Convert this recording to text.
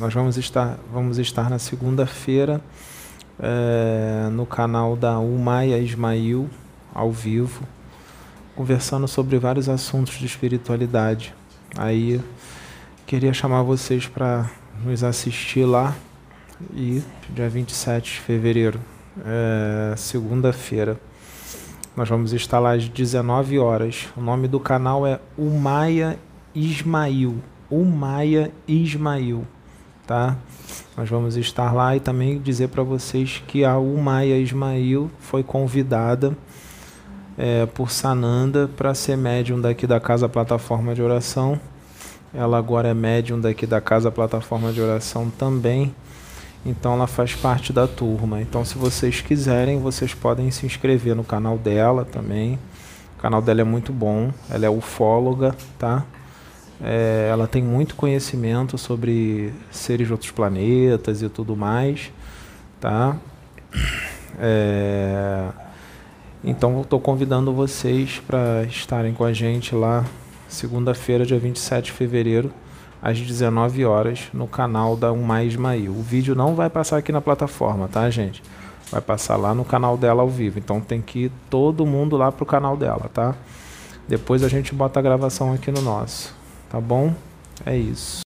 Nós vamos estar, vamos estar na segunda-feira é, no canal da Umaia Ismail, ao vivo, conversando sobre vários assuntos de espiritualidade. Aí queria chamar vocês para nos assistir lá e dia 27 de fevereiro, é, segunda-feira. Nós vamos estar lá às 19 horas. O nome do canal é Umaia Ismail. Umaia Ismail, tá? Nós vamos estar lá e também dizer para vocês que a Umaia Ismail foi convidada é, por Sananda para ser médium daqui da Casa Plataforma de Oração. Ela agora é médium daqui da Casa Plataforma de Oração também. Então ela faz parte da turma. Então se vocês quiserem, vocês podem se inscrever no canal dela também. O canal dela é muito bom. Ela é ufóloga, tá? É, ela tem muito conhecimento sobre seres de outros planetas e tudo mais, tá? É, então estou convidando vocês para estarem com a gente lá segunda-feira, dia 27 de fevereiro, às 19 horas, no canal da Umay Ismail. O vídeo não vai passar aqui na plataforma, tá, gente? Vai passar lá no canal dela ao vivo. Então tem que ir todo mundo lá pro canal dela, tá? Depois a gente bota a gravação aqui no nosso. Tá bom? É isso.